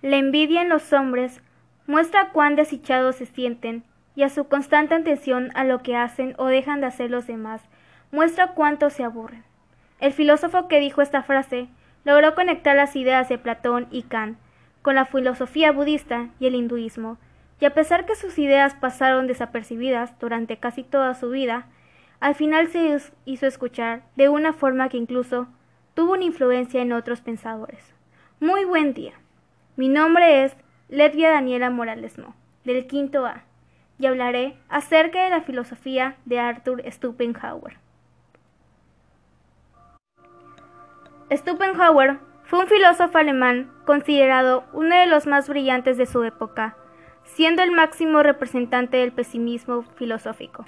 La envidia en los hombres muestra cuán desdichados se sienten y a su constante atención a lo que hacen o dejan de hacer los demás muestra cuánto se aburren. El filósofo que dijo esta frase logró conectar las ideas de Platón y Kant con la filosofía budista y el hinduismo, y a pesar que sus ideas pasaron desapercibidas durante casi toda su vida, al final se hizo escuchar de una forma que incluso tuvo una influencia en otros pensadores. Muy buen día. Mi nombre es Ledvia Daniela Moralesmo, del quinto A, y hablaré acerca de la filosofía de Arthur Stupenhauer. Stupenhauer fue un filósofo alemán considerado uno de los más brillantes de su época, siendo el máximo representante del pesimismo filosófico.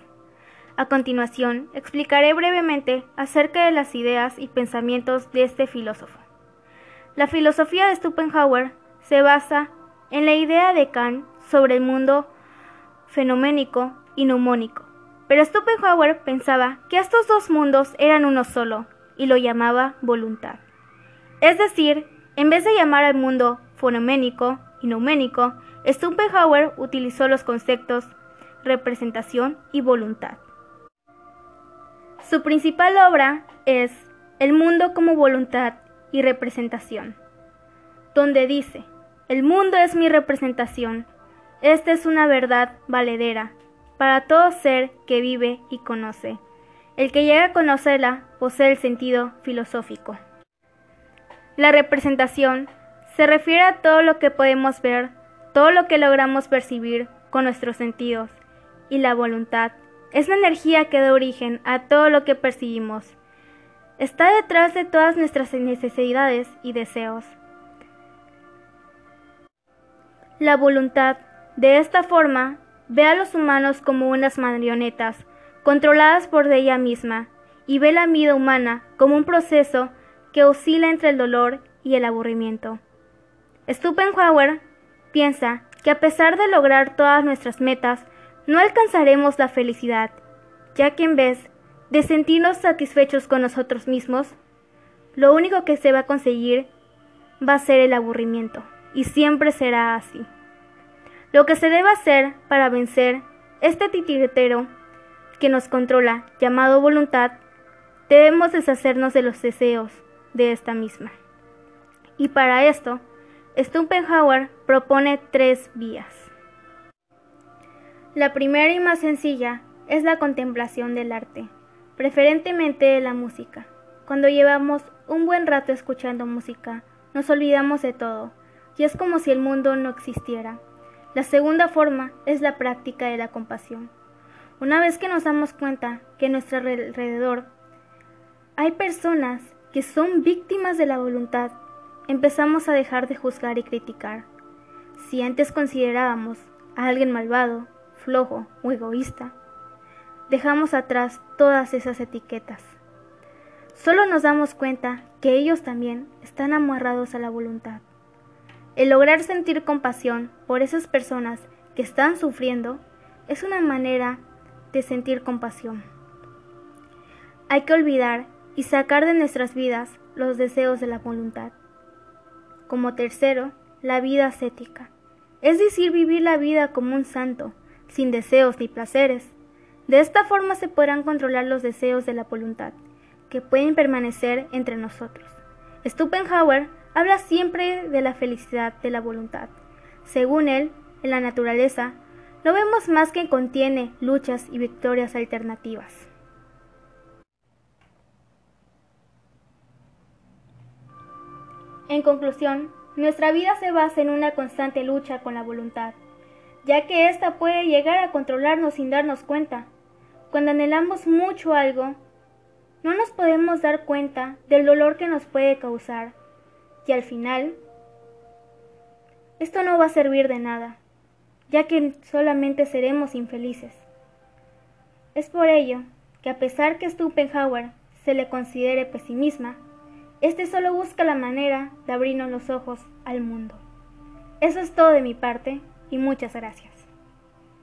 A continuación, explicaré brevemente acerca de las ideas y pensamientos de este filósofo. La filosofía de Stupenhauer se basa en la idea de Kant sobre el mundo fenoménico y neumónico, pero Stupenhauer pensaba que estos dos mundos eran uno solo y lo llamaba voluntad. Es decir, en vez de llamar al mundo fonoménico y neuménico, Stupenhauer utilizó los conceptos representación y voluntad. Su principal obra es El mundo como voluntad y representación, donde dice, el mundo es mi representación, esta es una verdad valedera para todo ser que vive y conoce. El que llega a conocerla posee el sentido filosófico. La representación se refiere a todo lo que podemos ver, todo lo que logramos percibir con nuestros sentidos, y la voluntad es la energía que da origen a todo lo que percibimos. Está detrás de todas nuestras necesidades y deseos. La voluntad, de esta forma, ve a los humanos como unas marionetas, controladas por ella misma, y ve la vida humana como un proceso que oscila entre el dolor y el aburrimiento. Stupenhauer piensa que a pesar de lograr todas nuestras metas, no alcanzaremos la felicidad, ya que en vez de sentirnos satisfechos con nosotros mismos, lo único que se va a conseguir va a ser el aburrimiento, y siempre será así. Lo que se debe hacer para vencer este titiritero que nos controla, llamado voluntad, debemos deshacernos de los deseos, de esta misma. Y para esto, Stupenhauer propone tres vías. La primera y más sencilla es la contemplación del arte, preferentemente de la música. Cuando llevamos un buen rato escuchando música, nos olvidamos de todo, y es como si el mundo no existiera. La segunda forma es la práctica de la compasión. Una vez que nos damos cuenta que a nuestro alrededor hay personas que son víctimas de la voluntad, empezamos a dejar de juzgar y criticar. Si antes considerábamos a alguien malvado, flojo o egoísta, dejamos atrás todas esas etiquetas. Solo nos damos cuenta que ellos también están amarrados a la voluntad. El lograr sentir compasión por esas personas que están sufriendo es una manera de sentir compasión. Hay que olvidar y sacar de nuestras vidas los deseos de la voluntad. Como tercero, la vida ascética, es decir, vivir la vida como un santo, sin deseos ni placeres. De esta forma se podrán controlar los deseos de la voluntad, que pueden permanecer entre nosotros. Stupenhauer habla siempre de la felicidad de la voluntad. Según él, en la naturaleza, no vemos más que contiene luchas y victorias alternativas. En conclusión, nuestra vida se basa en una constante lucha con la voluntad, ya que ésta puede llegar a controlarnos sin darnos cuenta. Cuando anhelamos mucho algo, no nos podemos dar cuenta del dolor que nos puede causar, y al final, esto no va a servir de nada, ya que solamente seremos infelices. Es por ello que a pesar que Stupenhauer se le considere pesimista, este solo busca la manera de abrirnos los ojos al mundo. Eso es todo de mi parte y muchas gracias.